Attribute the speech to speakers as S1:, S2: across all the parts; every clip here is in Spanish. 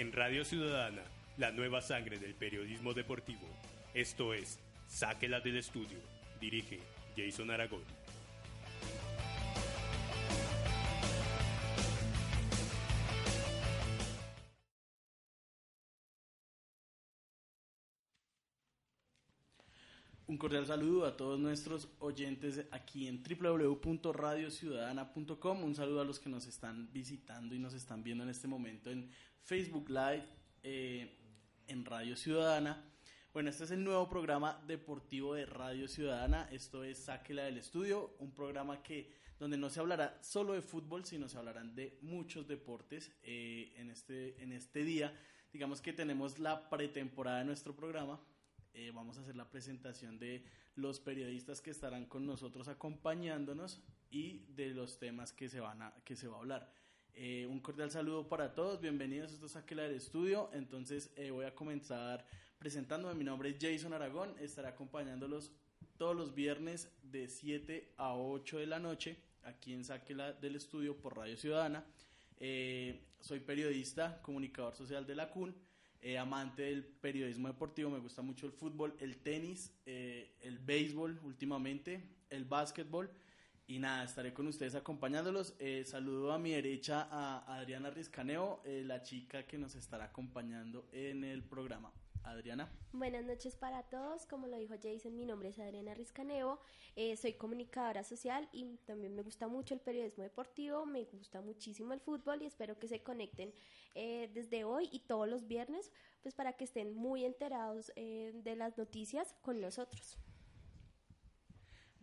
S1: En Radio Ciudadana, la nueva sangre del periodismo deportivo. Esto es Sáquela del estudio. Dirige Jason Aragón.
S2: Un cordial saludo a todos nuestros oyentes aquí en www.radiociudadana.com. Un saludo a los que nos están visitando y nos están viendo en este momento en Facebook Live, eh, en Radio Ciudadana. Bueno, este es el nuevo programa deportivo de Radio Ciudadana. Esto es Sáquela del Estudio, un programa que donde no se hablará solo de fútbol, sino se hablarán de muchos deportes eh, en, este, en este día. Digamos que tenemos la pretemporada de nuestro programa, eh, vamos a hacer la presentación de los periodistas que estarán con nosotros acompañándonos y de los temas que se van a, que se va a hablar. Eh, un cordial saludo para todos, bienvenidos, esto es Aquila del Estudio, entonces eh, voy a comenzar presentándome, mi nombre es Jason Aragón, estaré acompañándolos todos los viernes de 7 a 8 de la noche aquí en Saquela del Estudio por Radio Ciudadana. soy periodista, comunicador social de la CUN eh, amante del periodismo deportivo, me gusta mucho el fútbol, el tenis, eh, el béisbol últimamente, el básquetbol. Y nada, estaré con ustedes acompañándolos. Eh, saludo a mi derecha a Adriana Rizcaneo, la chica que nos estará acompañando en el programa. Adriana.
S3: Buenas noches para todos. Como lo dijo Jason, mi nombre es Adriana Rizcaneo. Eh, soy comunicadora social y también me gusta mucho el periodismo deportivo. Me gusta muchísimo el fútbol y espero que se conecten eh, desde hoy y todos los viernes, pues para que estén muy enterados eh, de las noticias con nosotros.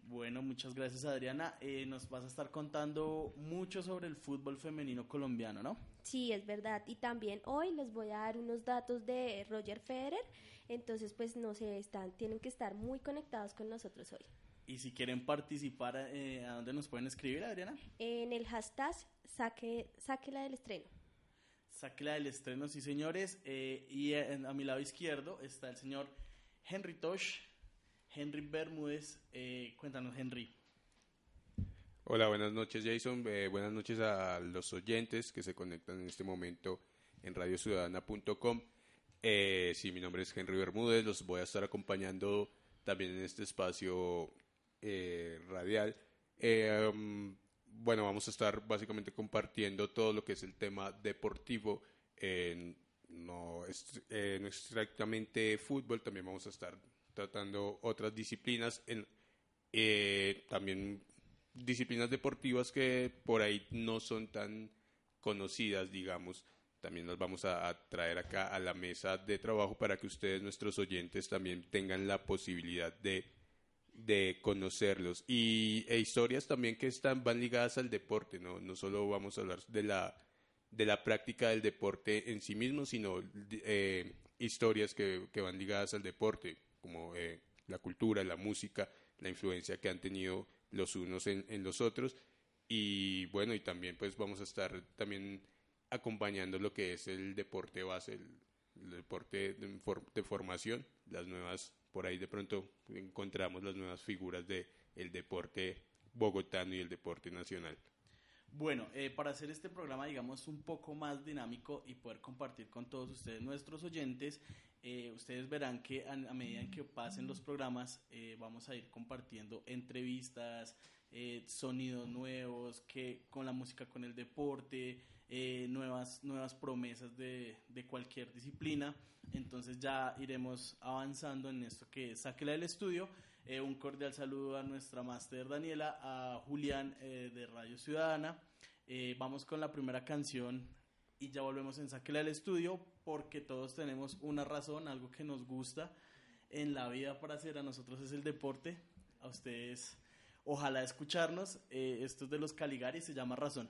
S2: Bueno, muchas gracias Adriana. Eh, nos vas a estar contando mucho sobre el fútbol femenino colombiano, ¿no?
S3: Sí, es verdad. Y también hoy les voy a dar unos datos de Roger Federer. Entonces, pues no sé, están, tienen que estar muy conectados con nosotros hoy.
S2: Y si quieren participar, eh, ¿a dónde nos pueden escribir, Adriana?
S3: En el hashtag saque, la del estreno.
S2: la del estreno, sí, señores. Eh, y a mi lado izquierdo está el señor Henry Tosh Henry Bermúdez. Eh, cuéntanos, Henry.
S4: Hola, buenas noches, Jason. Eh, buenas noches a los oyentes que se conectan en este momento en radiociudadana.com. Eh, sí, mi nombre es Henry Bermúdez. Los voy a estar acompañando también en este espacio eh, radial. Um, bueno, vamos a estar básicamente compartiendo todo lo que es el tema deportivo. no, es, exactamente fútbol, también vamos a estar tratando otras disciplinas, eh, también disciplinas deportivas que por ahí no son tan conocidas, digamos. También las vamos a, traer acá a la mesa de trabajo para que ustedes, nuestros oyentes, también tengan la posibilidad de, de conocerlos. Y e historias también que están, van ligadas al deporte, ¿no? No solo vamos a hablar de la, de la práctica del deporte en sí mismo, sino eh, historias que, que van ligadas al deporte como eh, la cultura, la música, la influencia que han tenido los unos en, los otros. Y bueno, y también pues vamos a estar también acompañando lo que es el deporte base, el, deporte de, formación, las nuevas, por ahí de pronto encontramos las nuevas figuras del el deporte bogotano y el deporte nacional.
S2: Bueno, eh, para hacer este programa, digamos, un poco más dinámico y poder compartir con todos ustedes, nuestros oyentes, eh, ustedes verán que a, medida que pasen los programas, eh, vamos a ir compartiendo entrevistas, sonidos nuevos, que con la música, con el deporte, nuevas, nuevas promesas de, de, cualquier disciplina. Entonces ya iremos avanzando en esto que es Sáquela del Estudio. un cordial saludo a nuestra máster Daniela, a Julián de Radio Ciudadana. vamos con la primera canción y ya volvemos en Sáquela del Estudio porque todos tenemos una razón, algo que nos gusta en la vida para hacer, a nosotros es el deporte, a ustedes ojalá escucharnos, eh, esto es de los Caligari, se llama Razón.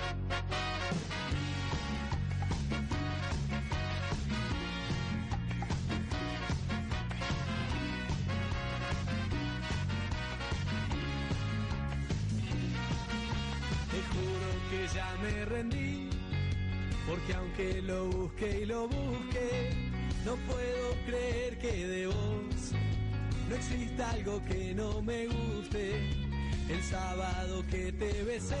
S5: El sábado que te besé,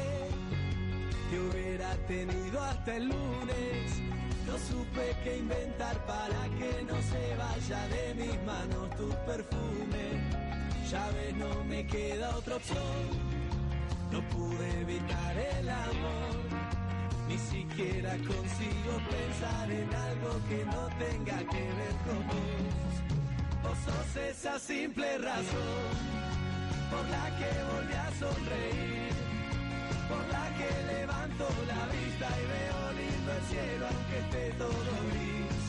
S5: te hubiera tenido hasta el lunes. No supe qué inventar para que no se vaya de mis manos tu perfume. Ya ves, no me queda otra opción. No pude evitar el amor ni siquiera consigo pensar en algo que no tenga que ver con vos. Vos sos esa simple razón por la que volví a sonreír, por la que levanto la vista y veo lindo el cielo aunque esté todo gris.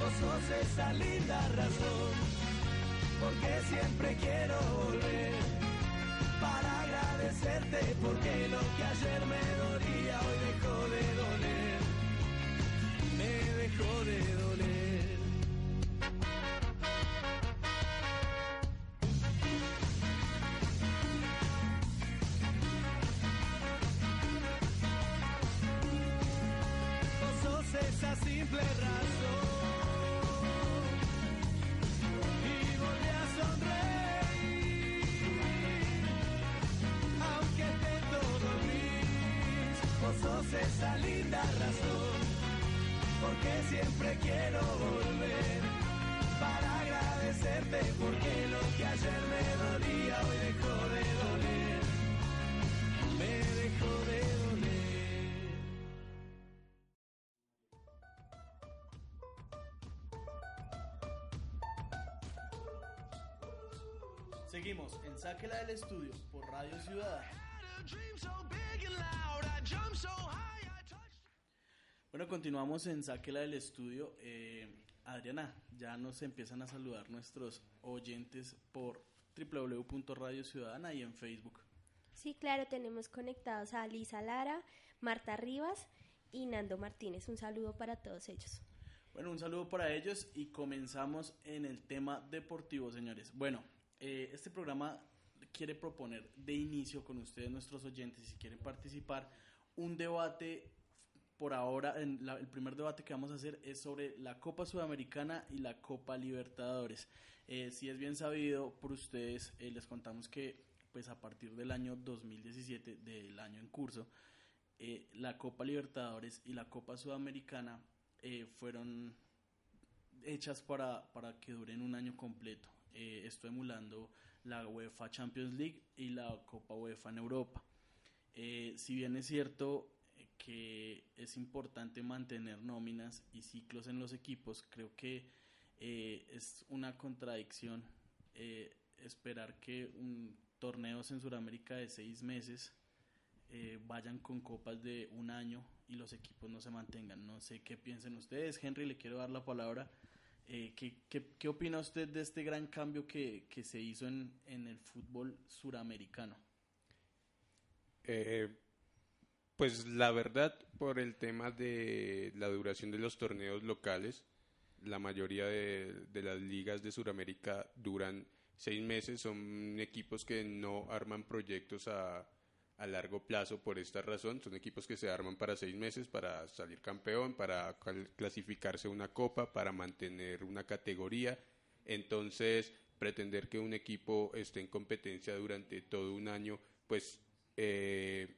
S5: Vos sos esa linda razón porque siempre quiero volver para agradecerte porque lo que ayer me dolía simple razón. Y volví a sonreír aunque todo gris, vos sos esa linda razón, porque siempre quiero volver. Para agradecerte, porque lo que ayer me dolía hoy dejó
S2: Seguimos en Sáquela del Estudio por Radio Ciudad. Bueno, continuamos en Sáquela del Estudio. Eh, Adriana, ya nos empiezan a saludar nuestros oyentes por www.radio ciudadana y en Facebook.
S3: Sí, claro, tenemos conectados a Lisa Lara, Marta Rivas y Nando Martínez. Un saludo para todos ellos.
S2: Bueno, un saludo para ellos y comenzamos en el tema deportivo, señores. Bueno, eh, este programa quiere proponer de inicio con ustedes, nuestros oyentes, si quieren participar, un debate. Por ahora, en la- el primer debate que vamos a hacer es sobre la Copa Sudamericana y la Copa Libertadores. Eh, si es bien sabido por ustedes, eh, les contamos que pues a partir del año 2017, del año en curso, la Copa Libertadores y la Copa Sudamericana fueron hechas para, para que duren un año completo. Eh, esto emulando la UEFA Champions League y la Copa UEFA en Europa. Eh, si bien es cierto que es importante mantener nóminas y ciclos en los equipos, creo que eh, es una contradicción eh, esperar que un torneos en Sudamérica de seis meses eh, vayan con copas de un año y los equipos no se mantengan. No sé qué piensen ustedes. Henry, le quiero dar la palabra. Eh, ¿qué, qué, qué opina usted de este gran cambio que, que se hizo en, en el fútbol suramericano?
S4: Eh, pues la verdad, por el tema de la duración de los torneos locales, la mayoría de, de las ligas de Sudamérica duran seis meses, son equipos que no arman proyectos a, a largo plazo por esta razón, son equipos que se arman para seis meses para salir campeón, para clasificarse una copa, para mantener una categoría, entonces pretender que un equipo esté en competencia durante todo un año, pues eh,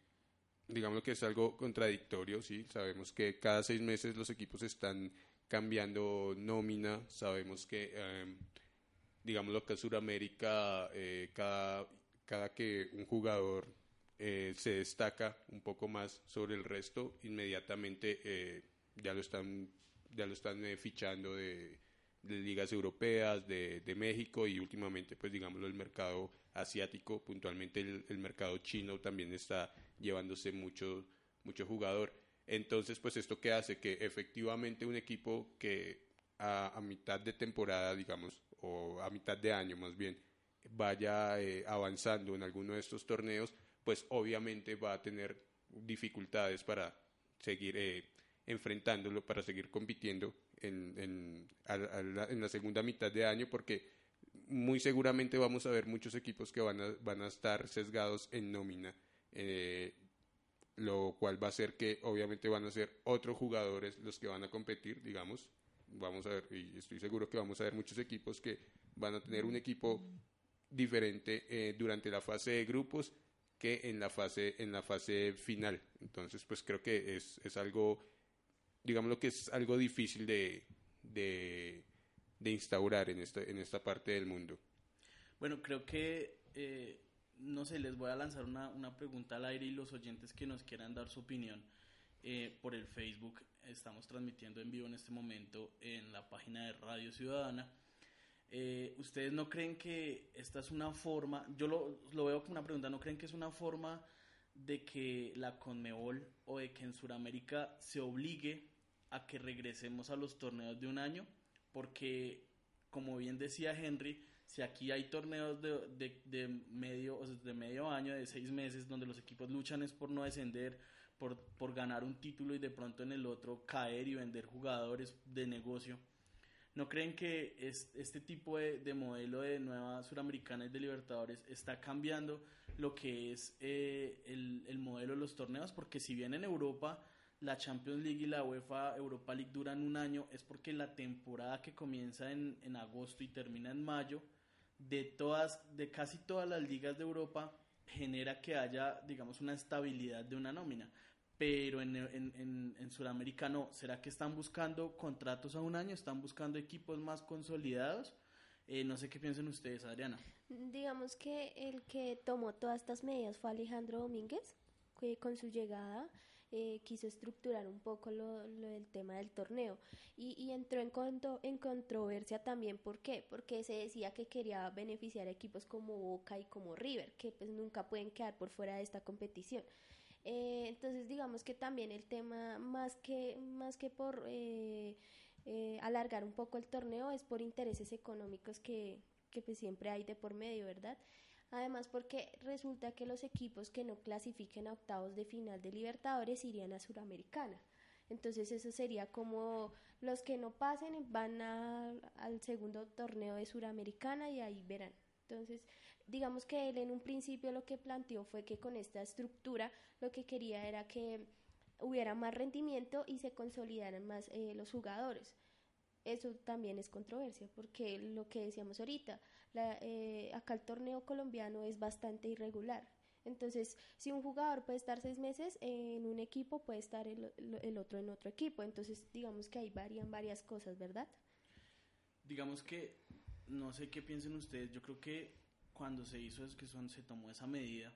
S4: digamos que es algo contradictorio, sí, sabemos que cada seis meses los equipos están cambiando nómina. Sabemos que, eh, digamos, lo que es Sudamérica, eh, cada, cada que un jugador eh, se destaca un poco más sobre el resto, inmediatamente eh, ya lo están, ya lo están eh, fichando de, ligas europeas, de, de México y últimamente, pues digámoslo, el mercado asiático, puntualmente el, mercado chino también está llevándose mucho, mucho jugador. Entonces, pues esto que hace que efectivamente un equipo que a, mitad de temporada, digamos, o a mitad de año más bien, vaya avanzando en alguno de estos torneos, pues obviamente va a tener dificultades para seguir eh, enfrentándolo, para seguir compitiendo en, en, la, segunda mitad de año, porque muy seguramente vamos a ver muchos equipos que van a, van a estar sesgados en nómina. Eh, lo cual va a hacer que obviamente van a ser otros jugadores los que van a competir, digamos, vamos a ver, y estoy seguro que vamos a ver muchos equipos que van a tener un equipo diferente eh, durante la fase de grupos en la fase en la fase final. Entonces pues creo que es, es algo digámoslo que es algo difícil de, de, de instaurar en esta en esta parte del mundo.
S2: Bueno creo que eh, no sé les voy a lanzar una, una pregunta al aire y los oyentes que nos quieran dar su opinión eh, por el Facebook. Estamos transmitiendo en vivo en este momento en la página de Radio Ciudadana eh, ¿Ustedes no creen que esta es una forma, yo lo, lo, veo como una pregunta, ¿no creen que es una forma de que la Conmebol o de que en Sudamérica se obligue a que regresemos a los torneos de un año? Porque, como bien decía Henry, si aquí hay torneos de, de, de medio, o de medio año, de seis meses, donde los equipos luchan es por no descender, por, por ganar un título y de pronto en el otro caer y vender jugadores de negocio ¿No creen que es, este tipo de, de, modelo de nueva suramericana y de Libertadores está cambiando lo que es eh, el, el, modelo de los torneos? Porque si bien en Europa la Champions League y la UEFA Europa League duran un año, es porque la temporada que comienza en, en agosto y termina en mayo, de, todas, de casi todas las ligas de Europa, genera que haya, digamos, una estabilidad de una nómina pero en, en, en, en Sudamérica no. ¿Será que están buscando contratos a un año? ¿Están buscando equipos más consolidados? Eh, no sé qué piensan ustedes, Adriana.
S3: Digamos que el que tomó todas estas medidas fue Alejandro Domínguez, que con su llegada eh, quiso estructurar un poco lo, lo del tema del torneo y, y entró en, conto, en controversia también. ¿Por qué? Porque se decía que quería beneficiar a equipos como Boca y como River, que pues nunca pueden quedar por fuera de esta competición. Eh, entonces digamos que también el tema más que más que por eh, eh, alargar un poco el torneo es por intereses económicos que, que pues siempre hay de por medio, ¿verdad? Además porque resulta que los equipos que no clasifiquen a octavos de final de Libertadores irían a Suramericana. Entonces eso sería como los que no pasen van al segundo torneo de Suramericana y ahí verán. Entonces digamos que él en un principio lo que planteó fue que con esta estructura lo que quería era que hubiera más rendimiento y se consolidaran más eh, los jugadores. Eso también es controversia, porque lo que decíamos ahorita, la, eh, acá el torneo colombiano es bastante irregular. Entonces, si un jugador puede estar seis meses en un equipo, puede estar el, otro en otro equipo. Entonces, digamos que ahí varían varias cosas, ¿verdad?
S2: Digamos que, no sé qué piensen ustedes, yo creo que cuando se hizo es que son, se tomó esa medida,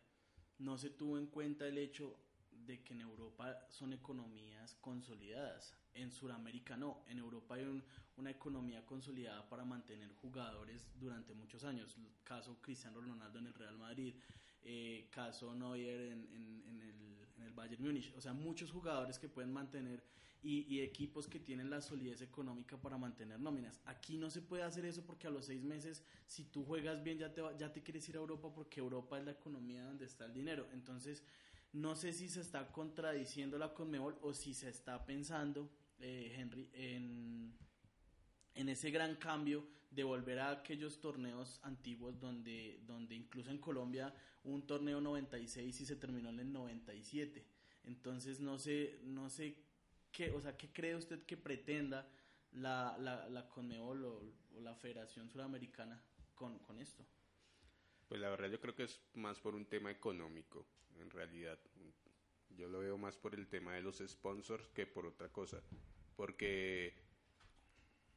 S2: no se tuvo en cuenta el hecho de que en Europa son economías consolidadas. En Sudamérica no. En Europa hay un, una economía consolidada para mantener jugadores durante muchos años. Caso Cristiano Ronaldo en el Real Madrid, eh, caso Neuer en, en, en, el, en el Bayern Múnich. O sea, muchos jugadores que pueden mantener y, y, equipos que tienen la solidez económica para mantener nóminas. Aquí no se puede hacer eso porque a los seis meses, si tú juegas bien, ya te, ya te quieres ir a Europa porque Europa es la economía donde está el dinero. Entonces, no sé si se está contradiciendo la Conmebol o si se está pensando, eh, Henry, en, en ese gran cambio de volver a aquellos torneos antiguos donde, donde incluso en Colombia un torneo 96 y se terminó en el 97. Entonces no sé, no sé ¿qué, o sea, ¿qué cree usted que pretenda la, la, la Conmebol o, o, la Federación Sudamericana con, con esto?
S4: Pues la verdad yo creo que es más por un tema económico, en realidad. Yo lo veo más por el tema de los sponsors que por otra cosa. Porque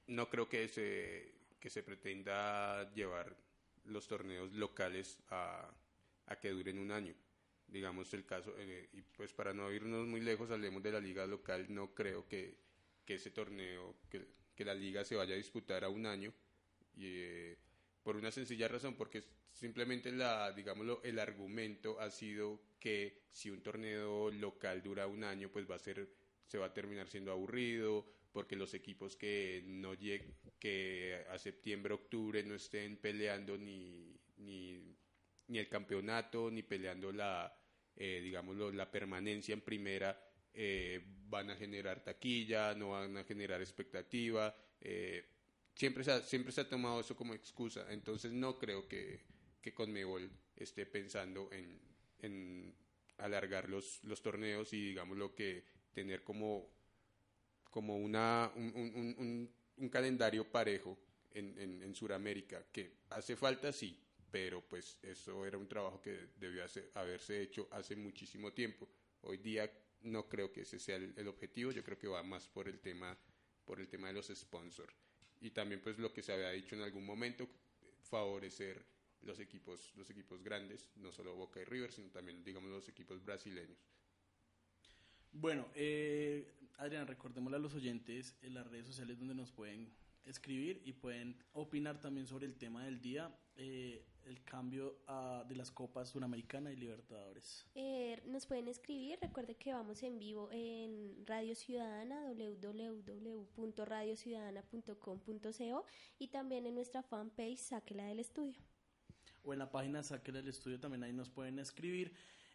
S4: no creo que se, que se pretenda llevar los torneos locales a, a que duren un año. Digamos el caso, eh, y pues para no irnos muy lejos, hablemos de la liga local, no creo que, que ese torneo, que, que la liga se vaya a disputar a un año, y, eh, por una sencilla razón, porque simplemente la, digámoslo, el argumento ha sido que si un torneo local dura un año, pues va a ser, se va a terminar siendo aburrido, porque los equipos que no que a septiembre, octubre no estén peleando ni, ni, ni el campeonato, ni peleando la, eh, digámoslo, la permanencia en primera, eh, van a generar taquilla, no van a generar expectativa. Eh, siempre, se ha, siempre se ha tomado eso como excusa, entonces no creo que, que Conmebol esté pensando en, en alargar los, los torneos y digámoslo que tener como como una, un, un, un, un calendario parejo en, en, en Sudamérica, que hace falta sí, pero pues eso era un trabajo que debió hacer, haberse hecho hace muchísimo tiempo. Hoy día no creo que ese sea el, el, objetivo, yo creo que va más por el tema por el tema de los sponsors y también pues lo que se había dicho en algún momento favorecer los equipos los equipos grandes, no solo Boca y River, sino también digamos los equipos brasileños.
S2: Bueno, eh, Adrián, recordémosle a los oyentes en las redes sociales donde nos pueden escribir y pueden opinar también sobre el tema del día, eh, el cambio uh, de las copas Suramericana y Libertadores.
S3: Eh, nos pueden escribir, recuerde que vamos en vivo en Radio Ciudadana, www.radiociudadana.com.co y también en nuestra fanpage Sáquela del Estudio.
S2: O en la página Sáquela del Estudio también ahí nos pueden escribir.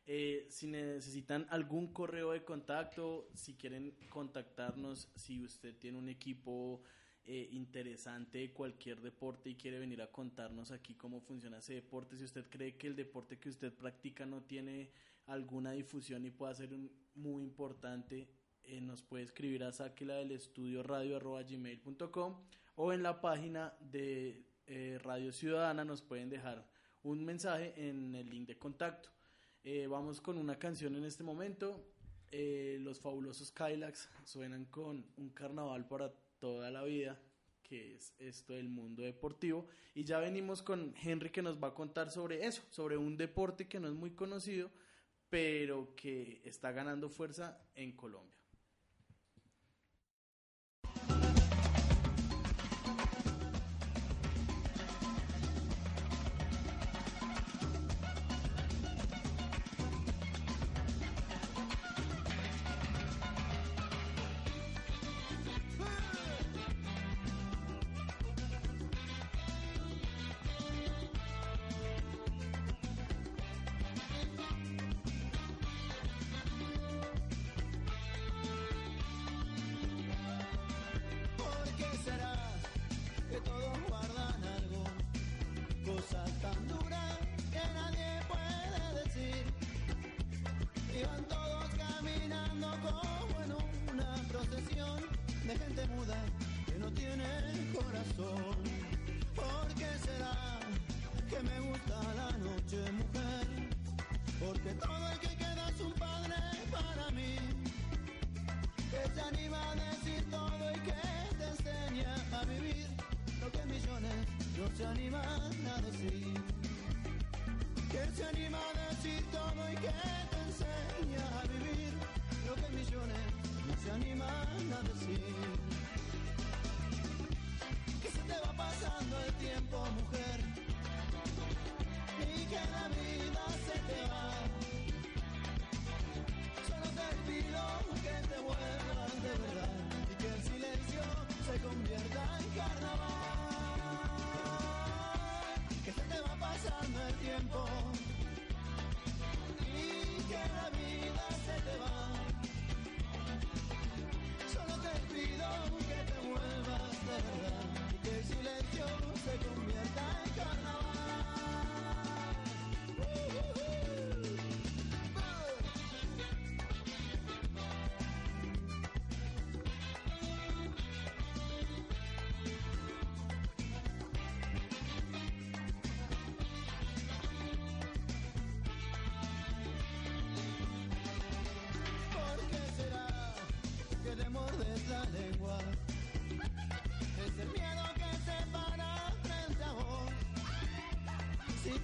S2: Eh, si necesitan algún correo de contacto, si quieren contactarnos, si usted tiene un equipo eh, interesante de cualquier deporte y quiere venir a contarnos aquí cómo funciona ese deporte, si usted cree que el deporte que usted practica no tiene alguna difusión y puede ser muy importante, eh, nos puede escribir a saquela del estudio radio arroba gmail.com o en la página de eh, Radio Ciudadana nos pueden dejar un mensaje en el link de contacto. Eh, vamos con una canción en este momento. Eh, los fabulosos Kylax suenan con un carnaval para toda la vida, que es esto del mundo deportivo. Y ya venimos con Henry que nos va a contar sobre eso, sobre un deporte que no es muy conocido, pero que está ganando fuerza en Colombia.
S6: La lengua. Ese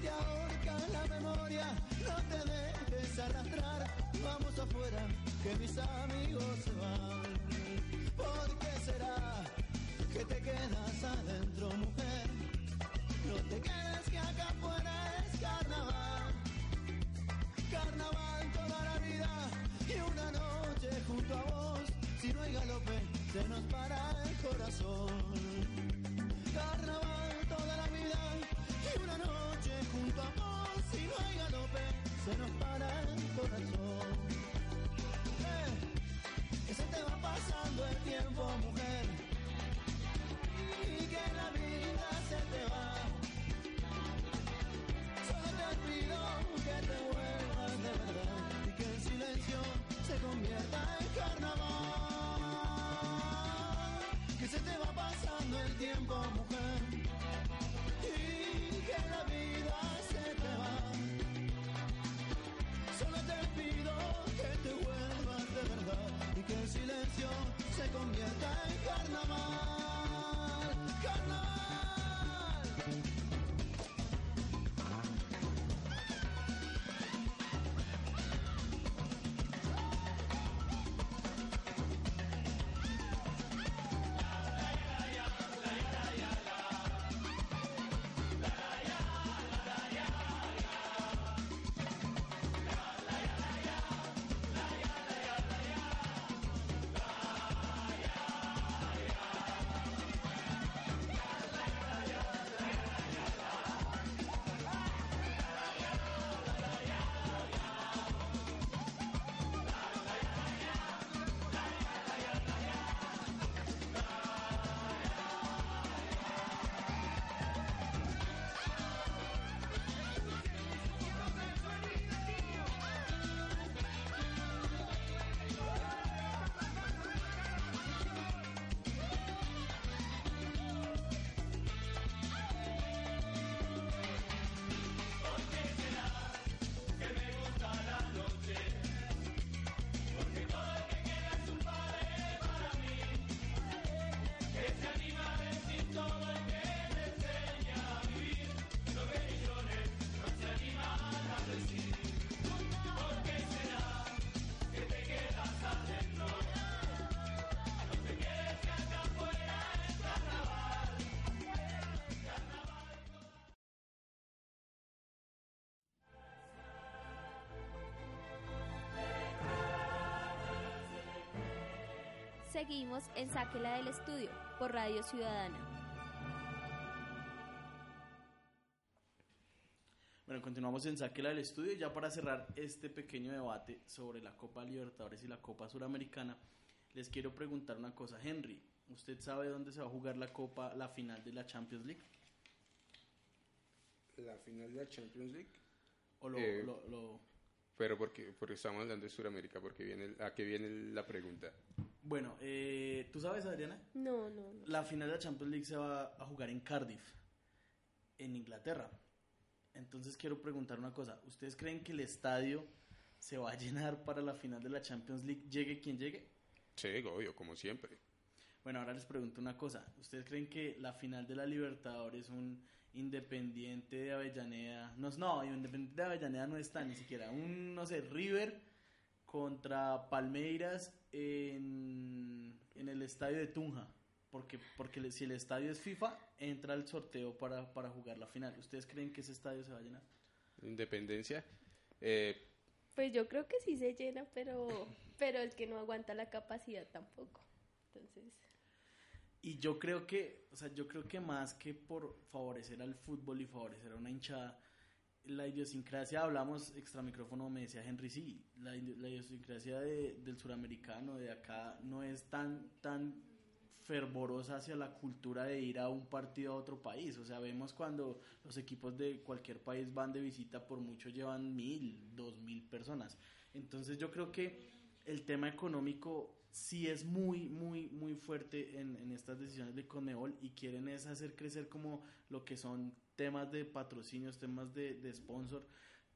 S6: te ahorca la memoria, no te dejes arrastrar. Vamos afuera, que mis amigos
S3: Seguimos en Sáquela del Estudio por Radio Ciudadana.
S2: Bueno, continuamos en Sáquela del Estudio. Ya para cerrar este pequeño debate sobre la Copa Libertadores y la Copa Suramericana, les quiero preguntar una cosa. Henry, ¿usted sabe dónde se va a jugar la Copa, la final de la Champions League?
S4: La final de la Champions League.
S2: ¿O lo,
S4: Eh,
S2: lo- lo-
S4: Pero porque, porque estamos hablando de Sudamérica, porque viene, ¿a qué viene la pregunta?
S2: Bueno, eh, ¿tú sabes, Adriana?
S3: No, no, no.
S2: La final de la Champions League se va a jugar en Cardiff, en Inglaterra. Entonces quiero preguntar una cosa. ¿Ustedes creen que el estadio se va a llenar para la final de la Champions League, llegue quien llegue?
S4: Sí, obvio, como siempre.
S2: Bueno, ahora les pregunto una cosa. ¿Ustedes creen que la final de la Libertadores, un Independiente de Avellaneda, no, no, Independiente de Avellaneda no está ni siquiera, un, no sé, River contra Palmeiras en, en el estadio de Tunja? Porque, porque si el estadio es FIFA, entra el sorteo para, para jugar la final. ¿Ustedes creen que ese estadio se va a llenar?
S4: Independencia. Eh,
S3: Pues yo creo que sí se llena, pero, pero es que no aguanta la capacidad tampoco. Entonces,
S2: Y yo creo que, o sea, yo creo que más que por favorecer al fútbol y favorecer a una hinchada, la idiosincrasia, hablamos extra micrófono, me decía Henry, sí, la, la idiosincrasia de- del suramericano, de acá, no es tan, tan fervorosa hacia la cultura de ir a un partido a otro país. O sea, vemos cuando los equipos de cualquier país van de visita, por mucho llevan mil, dos mil personas. Entonces yo creo que el tema económico sí es muy, muy, muy fuerte en, en estas decisiones de Conmebol y quieren es hacer crecer como lo que son temas de patrocinios, temas de, de sponsor,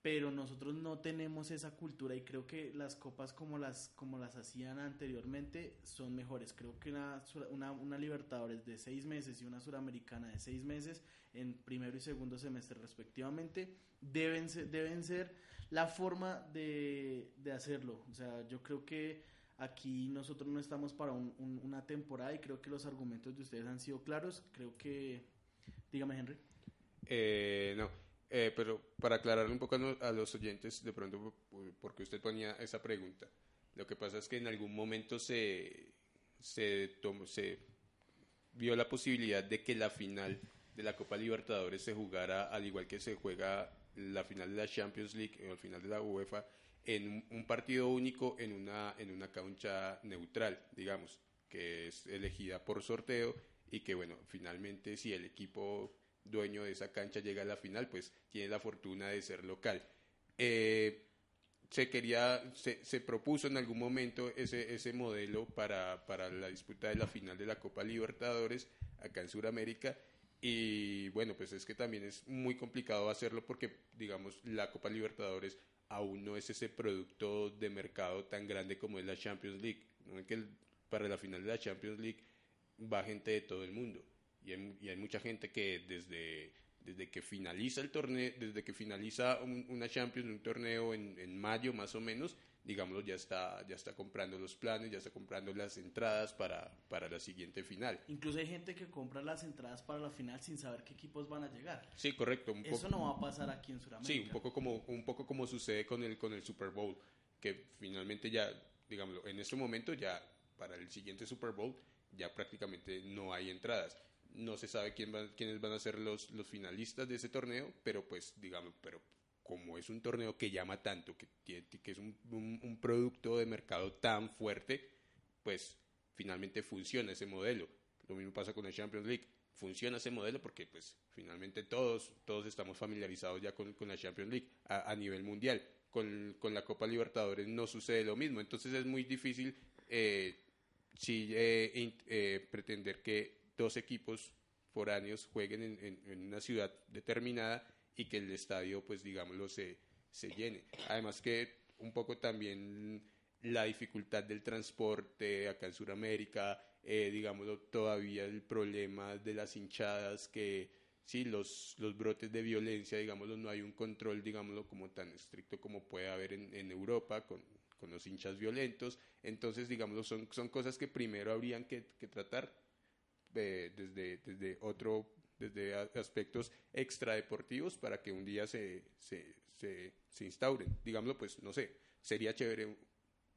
S2: pero nosotros no tenemos esa cultura y creo que las copas como las como las hacían anteriormente son mejores. Creo que una, una, una Libertadores de seis meses y una Suramericana de seis meses en primero y segundo semestre respectivamente deben ser, deben ser la forma de, de hacerlo. O sea, yo creo que aquí nosotros no estamos para un, una temporada y creo que los argumentos de ustedes han sido claros. Creo que... Dígame, Henry.
S4: Eh, no. Eh, pero para aclarar un poco a, los oyentes, de pronto, porque usted ponía esa pregunta, lo que pasa es que en algún momento se, se, se vio la posibilidad de que la final de la Copa Libertadores se jugara al igual que se juega la final de la Champions League o el final de la UEFA en un partido único en una, en una cancha neutral, digamos, que es elegida por sorteo y que, bueno, finalmente si el equipo dueño de esa cancha llega a la final, pues tiene la fortuna de ser local. Eh, se quería, se, se, propuso en algún momento ese, ese modelo para, para la disputa de la final de la Copa Libertadores acá en Sudamérica. Y bueno, pues es que también es muy complicado hacerlo porque, digamos, la Copa Libertadores aún no es ese producto de mercado tan grande como es la Champions League. ¿no? Que para la final de la Champions League va gente de todo el mundo y hay, mucha gente que desde, desde que finaliza el torneo, desde que finaliza una Champions, un torneo en, en, mayo más o menos, digámoslo, ya está, ya está comprando los planes, ya está comprando las entradas para, para la siguiente final.
S2: Incluso hay gente que compra las entradas para la final sin saber qué equipos van a llegar.
S4: Sí, correcto.
S2: Eso no va a pasar aquí en Sudamérica.
S4: Sí, un poco como, un poco como sucede con el, con el Super Bowl, que finalmente ya, digámoslo, en este momento ya para el siguiente Super Bowl ya prácticamente no hay entradas no se sabe quién quiénes van a ser los, los finalistas de ese torneo, pero pues digamos, pero como es un torneo que llama tanto, que, que es un, un, producto de mercado tan fuerte, pues finalmente funciona ese modelo. Lo mismo pasa con la Champions League. Funciona ese modelo porque pues finalmente todos, todos estamos familiarizados ya con, con la Champions League a, a nivel mundial. Con, con, la Copa Libertadores no sucede lo mismo. Entonces es muy difícil eh, si, eh, eh, pretender que dos equipos foráneos jueguen en, en, una ciudad determinada y que el estadio, pues digámoslo, se, se llene. Además que un poco también la dificultad del transporte acá en Sudamérica, eh, digámoslo, todavía el problema de las hinchadas que sí, los, los brotes de violencia, digámoslo, no hay un control, digámoslo, como tan estricto como puede haber en, en Europa con, con, los hinchas violentos. Entonces, digámoslo, son, son cosas que primero habrían que, que tratar desde, desde otro desde aspectos extradeportivos para que un día se, se, se, instauren. Digámoslo, pues, no sé, sería chévere,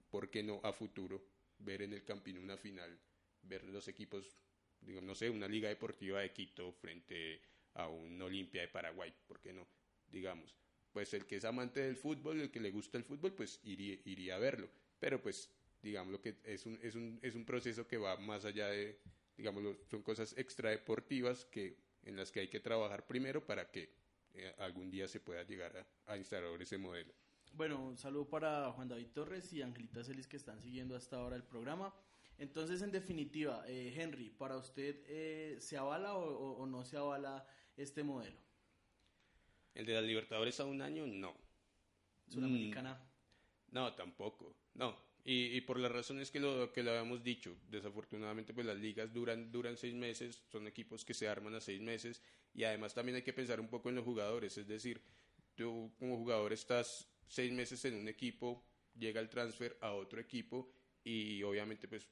S4: ¿por qué no a futuro ver en el Campín una final, ver los equipos, digamos, no sé, una liga deportiva de Quito frente a un Olimpia de Paraguay, ¿por qué no? Digamos, pues el que es amante del fútbol, el que le gusta el fútbol, pues iría, iría a verlo, pero pues, digámoslo que es un, es un, es un proceso que va más allá de digamos, son cosas extradeportivas que, en las que hay que trabajar primero para que eh, algún día se pueda llegar a, instalar ese modelo.
S2: Bueno, un saludo para Juan David Torres y Angelita Celis que están siguiendo hasta ahora el programa. Entonces, en definitiva, eh, Henry, ¿para usted eh, se avala o, no se avala este modelo?
S4: ¿El de las Libertadores a un año? No.
S2: ¿Sudamericana?
S4: Mm, no, tampoco. No, y, por las razones que lo, que lo habíamos dicho, desafortunadamente pues las ligas duran, duran seis meses, son equipos que se arman a seis meses y además también hay que pensar un poco en los jugadores, es decir, tú como jugador estás seis meses en un equipo, llega el transfer a otro equipo y obviamente pues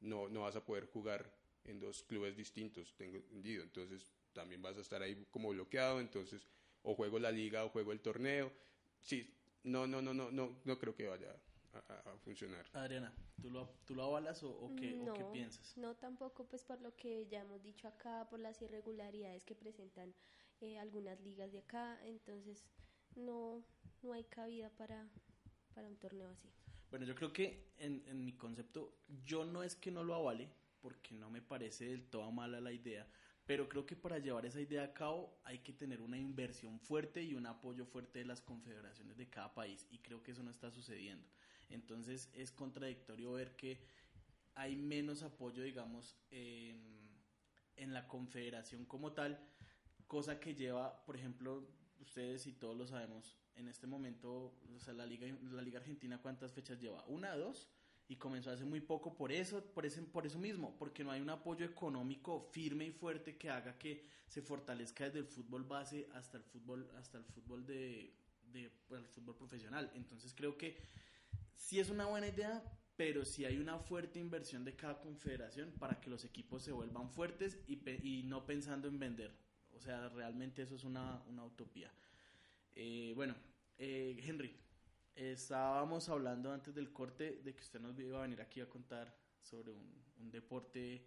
S4: no, no vas a poder jugar en dos clubes distintos, tengo entendido, entonces también vas a estar ahí como bloqueado, entonces o juego la liga o juego el torneo, sí, no, no, no, no, no, no creo que vaya a, funcionar.
S2: Adriana, ¿tú lo, tú lo avalas o, qué,
S3: no,
S2: qué piensas?
S3: No, tampoco, pues por lo que ya hemos dicho acá, por las irregularidades que presentan eh, algunas ligas de acá, entonces no, no hay cabida para, para un torneo así.
S2: Bueno, yo creo que en, en mi concepto, yo no es que no lo avale, porque no me parece del todo mala la idea, pero creo que para llevar esa idea a cabo hay que tener una inversión fuerte y un apoyo fuerte de las confederaciones de cada país y creo que eso no está sucediendo. Entonces es contradictorio ver que hay menos apoyo, digamos, en, la confederación como tal, cosa que lleva, por ejemplo, ustedes y todos lo sabemos, en este momento, o sea, la Liga, la Liga Argentina, ¿cuántas fechas lleva? ¿Una, dos? Y comenzó hace muy poco por eso, por, ese, por eso mismo, porque no hay un apoyo económico firme y fuerte que haga que se fortalezca desde el fútbol base hasta el fútbol, hasta el fútbol de, pues, el fútbol profesional. Entonces creo que sí es una buena idea, pero sí hay una fuerte inversión de cada confederación para que los equipos se vuelvan fuertes y, pe- y no pensando en vender. O sea, realmente eso es una, una utopía. Eh, bueno, eh, Henry, estábamos hablando antes del corte de que usted nos iba a venir aquí a contar sobre un, un deporte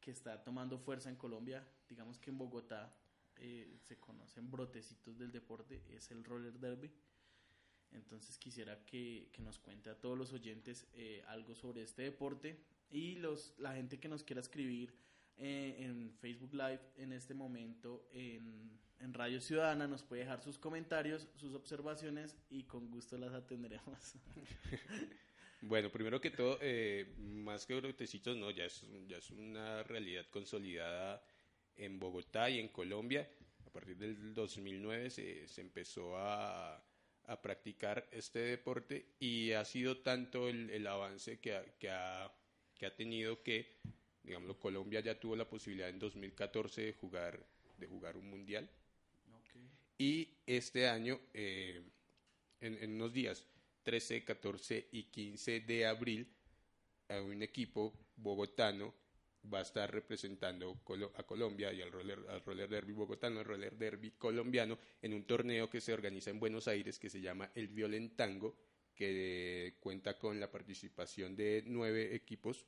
S2: que está tomando fuerza en Colombia. Digamos que en Bogotá eh, se conocen brotecitos del deporte, es el roller derby. Entonces quisiera que, que nos cuente a todos los oyentes eh, algo sobre este deporte y los, la gente que nos quiera escribir eh, en Facebook Live en este momento en, en Radio Ciudadana nos puede dejar sus comentarios, sus observaciones y con gusto las atenderemos.
S4: Bueno, primero que todo, eh, más que brotecitos, no, ya es, ya es una realidad consolidada en Bogotá y en Colombia. A partir del 2009 se, se empezó a, a practicar este deporte y ha sido tanto el, el avance que ha, que, ha, que ha tenido que, digamos, Colombia ya tuvo la posibilidad en 2014 de jugar, de jugar un mundial. Y este año, eh, en, en unos días, 13, 14 y 15 de abril, a un equipo bogotano va a estar representando a Colombia y al roller, al roller derby bogotano, al roller derby colombiano, en un torneo que se organiza en Buenos Aires que se llama el Violentango, que cuenta con la participación de nueve equipos,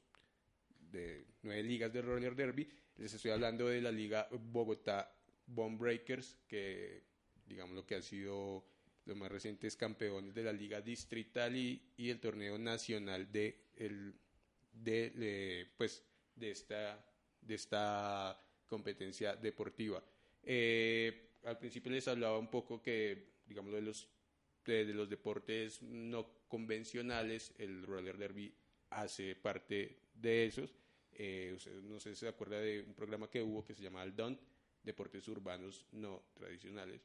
S4: de nueve ligas de roller derby. Les estoy hablando de la liga Bogotá Bomb Breakers, que digamos lo que han sido los más recientes campeones de la liga distrital y, el torneo nacional de el de, de, pues de esta de esta competencia deportiva Eh, al principio les hablaba un poco que digamos de los de, de los deportes no convencionales el roller derby hace parte de esos Eh, usted no sé si se acuerda de un programa que hubo que se llamaba el DON deportes urbanos no tradicionales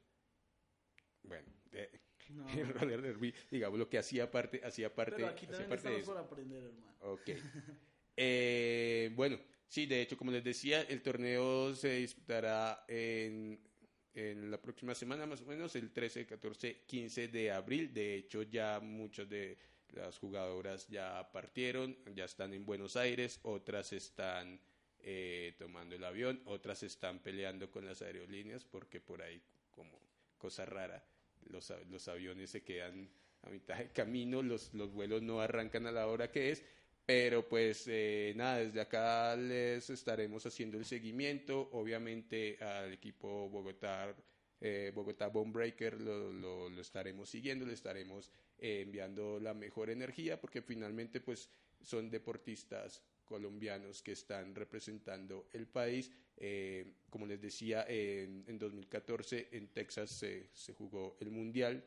S4: bueno, de-
S2: No.
S4: el roller derby, digamos, lo que hacía parte, hacía parte,
S2: Pero aquí
S4: hacía parte de eso.
S2: por aprender, hermano.
S4: Ok. Eh, bueno, sí, de hecho, como les decía, el torneo se disputará en, en la próxima semana, más o menos, el 13, 14, 15 de abril. De hecho, ya muchas de las jugadoras ya partieron, ya están en Buenos Aires, otras están eh, tomando el avión, otras están peleando con las aerolíneas, porque por ahí, como cosa rara, los, los aviones se quedan a mitad de camino, los, los vuelos no arrancan a la hora que es, pero pues eh, nada, desde acá les estaremos haciendo el seguimiento, obviamente al equipo Bogotá, eh, Bogotá Bomb Breaker lo, lo, lo estaremos siguiendo, le estaremos eh, enviando la mejor energía, porque finalmente pues son deportistas colombianos que están representando el país. Eh, como les decía, en, en 2014 en Texas se, se jugó el Mundial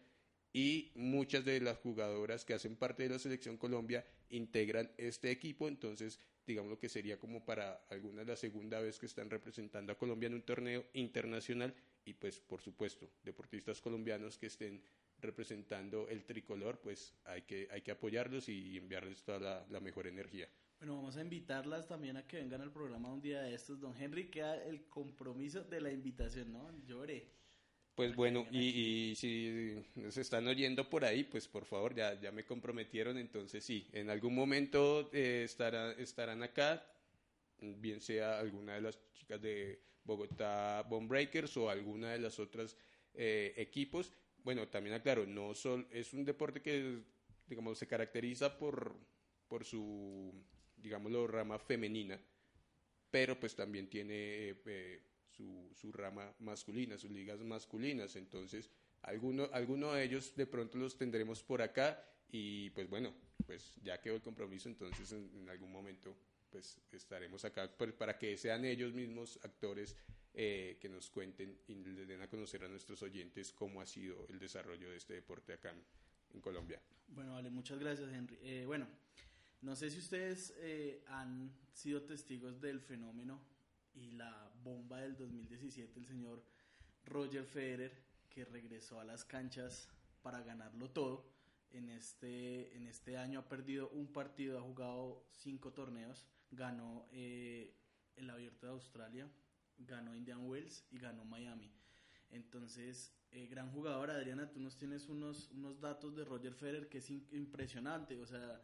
S4: y muchas de las jugadoras que hacen parte de la selección Colombia integran este equipo, entonces digamos lo que sería como para algunas la segunda vez que están representando a Colombia en un torneo internacional y pues por supuesto deportistas colombianos que estén representando el tricolor pues hay que, hay que apoyarlos y enviarles toda la, mejor energía.
S2: Bueno, vamos a invitarlas también a que vengan al programa un día de estos. Don Henry, queda el compromiso de la invitación, ¿no? Llore.
S4: Pues bueno, y, y si nos están oyendo por ahí, pues por favor, ya, ya me comprometieron, entonces sí, en algún momento eh, estará- estarán acá, bien sea alguna de las chicas de Bogotá Bomb Breakers o alguna de las otras eh, equipos. Bueno, también aclaro, no sol, es un deporte que, digamos, se caracteriza por, por su, digámoslo, rama femenina, pero pues también tiene eh, eh, su, rama masculina, sus ligas masculinas. Entonces, alguno, alguno de ellos de pronto los tendremos por acá y pues bueno, pues ya quedó el compromiso, entonces en, algún momento pues estaremos acá pues, para que sean ellos mismos actores eh, que nos cuenten y les den a conocer a nuestros oyentes cómo ha sido el desarrollo de este deporte acá en, en Colombia.
S2: Bueno, vale, muchas gracias, Henry. Eh, bueno, no sé si ustedes eh, han sido testigos del fenómeno y la bomba del 2017, el señor Roger Federer, que regresó a las canchas para ganarlo todo. En este, en este año ha perdido un partido, ha jugado cinco torneos, ganó eh, el Abierto de Australia, ganó Indian Wells y ganó Miami. Entonces, eh, gran jugador, Adriana, tú nos tienes unos, unos datos de Roger Federer que es impresionante. O sea,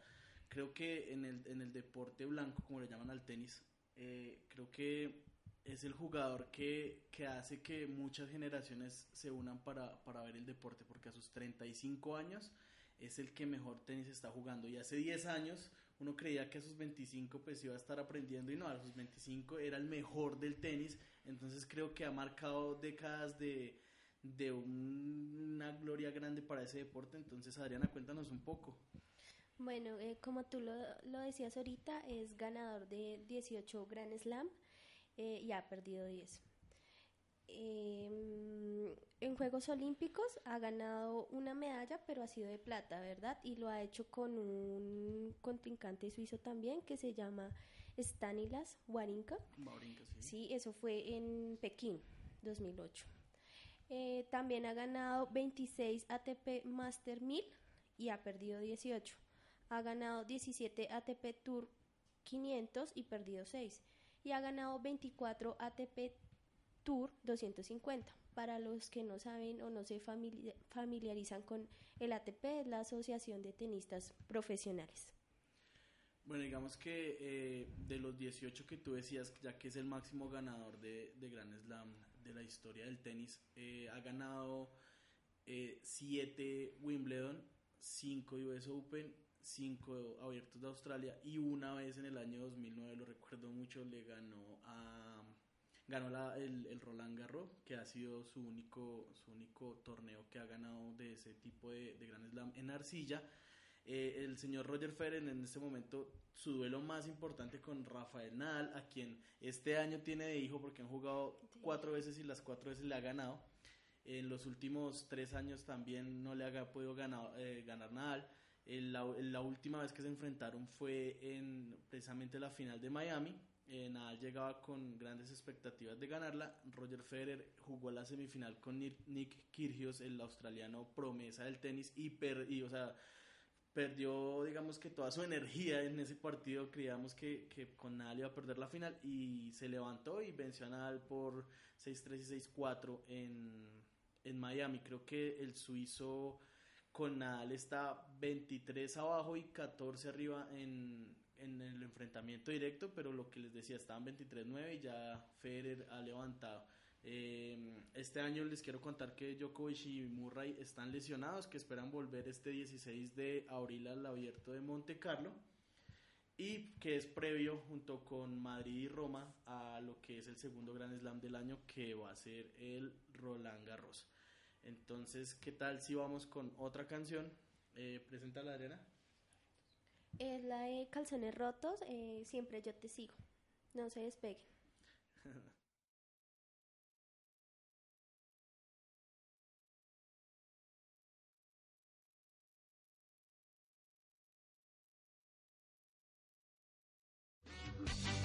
S2: creo que en el, en el deporte blanco, como le llaman al tenis, eh, creo que es el jugador que, que, hace que muchas generaciones se unan para, para ver el deporte, porque a sus 35 años es el que mejor tenis está jugando. Y hace 10 años uno creía que a sus 25 pues iba a estar aprendiendo y no, a sus 25 era el mejor del tenis. Entonces creo que ha marcado décadas de, de una gloria grande para ese deporte. Entonces Adriana, cuéntanos un poco.
S3: Bueno, eh, como tú lo, lo, decías ahorita, es ganador de 18 Grand Slam eh, y ha perdido 10. Em, en Juegos Olímpicos ha ganado una medalla, pero ha sido de plata, ¿verdad? Y lo ha hecho con un contrincante suizo también que se llama Stanilas Warinka. sí. eso fue en Pekín, 2008. Eh, también ha ganado 26 ATP Master 1000 y ha perdido 18. Ha ganado 17 ATP Tour 500 y perdido 6. Y ha ganado 24 ATP Tour 250. Para los que no saben o no se familiarizan con el ATP, es la Asociación de Tenistas Profesionales.
S2: Bueno, digamos que eh, de los 18 que tú decías, ya que es el máximo ganador de, de Grand Slam de la historia del tenis, eh, ha ganado 7 eh, Wimbledon, 5 US Open, 5 abiertos de Australia y una vez en el año 2009, lo recuerdo mucho, le ganó a ganó la, el, el, Roland Garros, que ha sido su único, su único torneo que ha ganado de ese tipo de, de Grand Slam en arcilla. Eh, el señor Roger Federer en este momento su duelo más importante con Rafael Nadal, a quien este año tiene de hijo porque han jugado cuatro veces y las cuatro veces le ha ganado. En los últimos tres años también no le ha podido ganar, eh, ganar Nadal. La, la, última vez que se enfrentaron fue en precisamente la final de Miami, eh, Nadal llegaba con grandes expectativas de ganarla. Roger Federer jugó la semifinal con Nick Kyrgios, el australiano promesa del tenis, y, o sea, perdió, digamos que toda su energía en ese partido. Creíamos que, que, con Nadal iba a perder la final y se levantó y venció a Nadal por 6-3 y 6-4 en, en Miami. Creo que el suizo con Nadal está 23 abajo y 14 arriba en, en el enfrentamiento directo, pero lo que les decía, estaban 23-9 y ya Federer ha levantado. Eh, este año les quiero contar que Djokovic y Murray están lesionados, que esperan volver este 16 de abril al abierto de Monte Carlo y que es previo junto con Madrid y Roma a lo que es el segundo Gran Slam del año que va a ser el Roland Garros. Entonces, ¿qué tal si vamos con otra canción? Eh, presenta la arena.
S3: Es la de calzones rotos, eh, siempre yo te sigo. No se despeguen.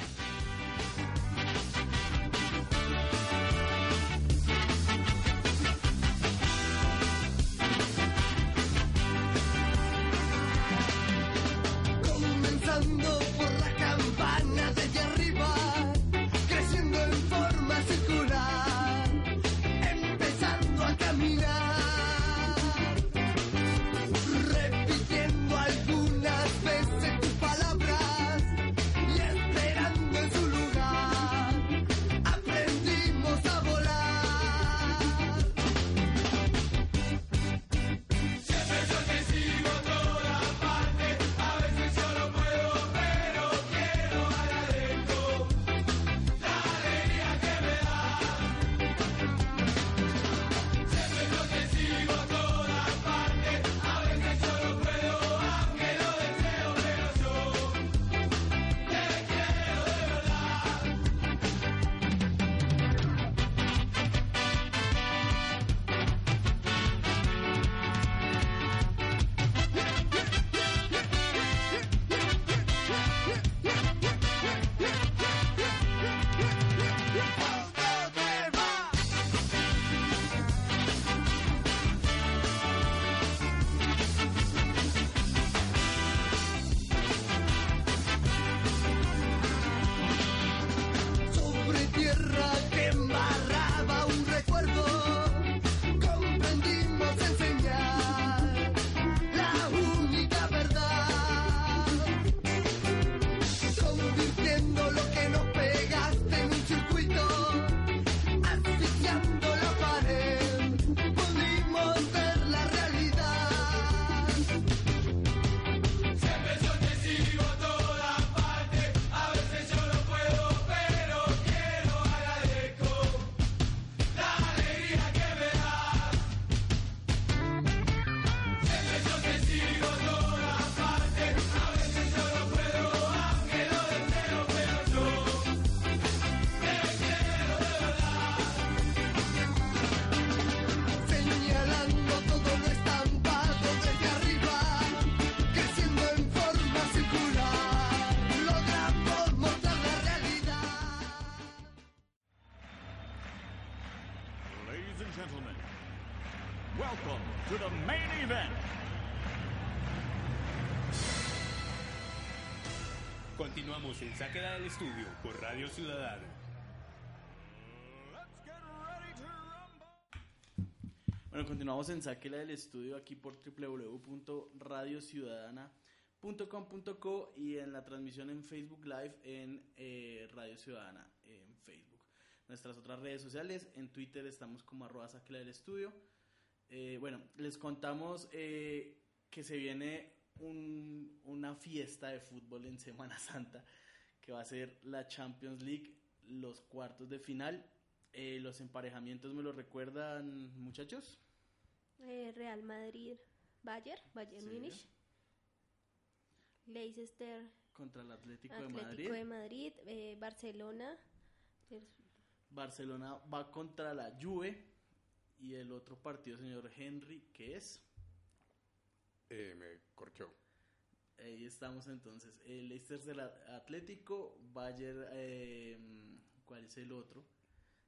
S6: Welcome to the main event.
S1: Continuamos en Sáquela del Estudio por Radio
S6: rumble.
S2: Bueno, continuamos en Sáquela del Estudio aquí por www.radiociudadana.com.co y en la transmisión en Facebook Live en eh, Radio Ciudadana en Facebook. Nuestras otras redes sociales, en Twitter estamos como arroba Sáquela del Estudio. Eh, bueno, les contamos eh, que se viene un- una fiesta de fútbol en Semana Santa que va a ser la Champions League, los cuartos de final. Eh, los emparejamientos me lo recuerdan, muchachos.
S3: Real Madrid, Bayern, Bayern
S2: Sí.
S3: Múnich, Leicester,
S2: Contra el Atlético, de
S3: Atlético
S2: Madrid.
S3: de Madrid, Barcelona, el-
S2: Barcelona va contra la Juve. Y el otro partido, señor Henry, que es.
S4: Eh, me corchó.
S2: Ahí estamos entonces. El Leicester del Atlético, Bayern. eh, ¿Cuál es el otro?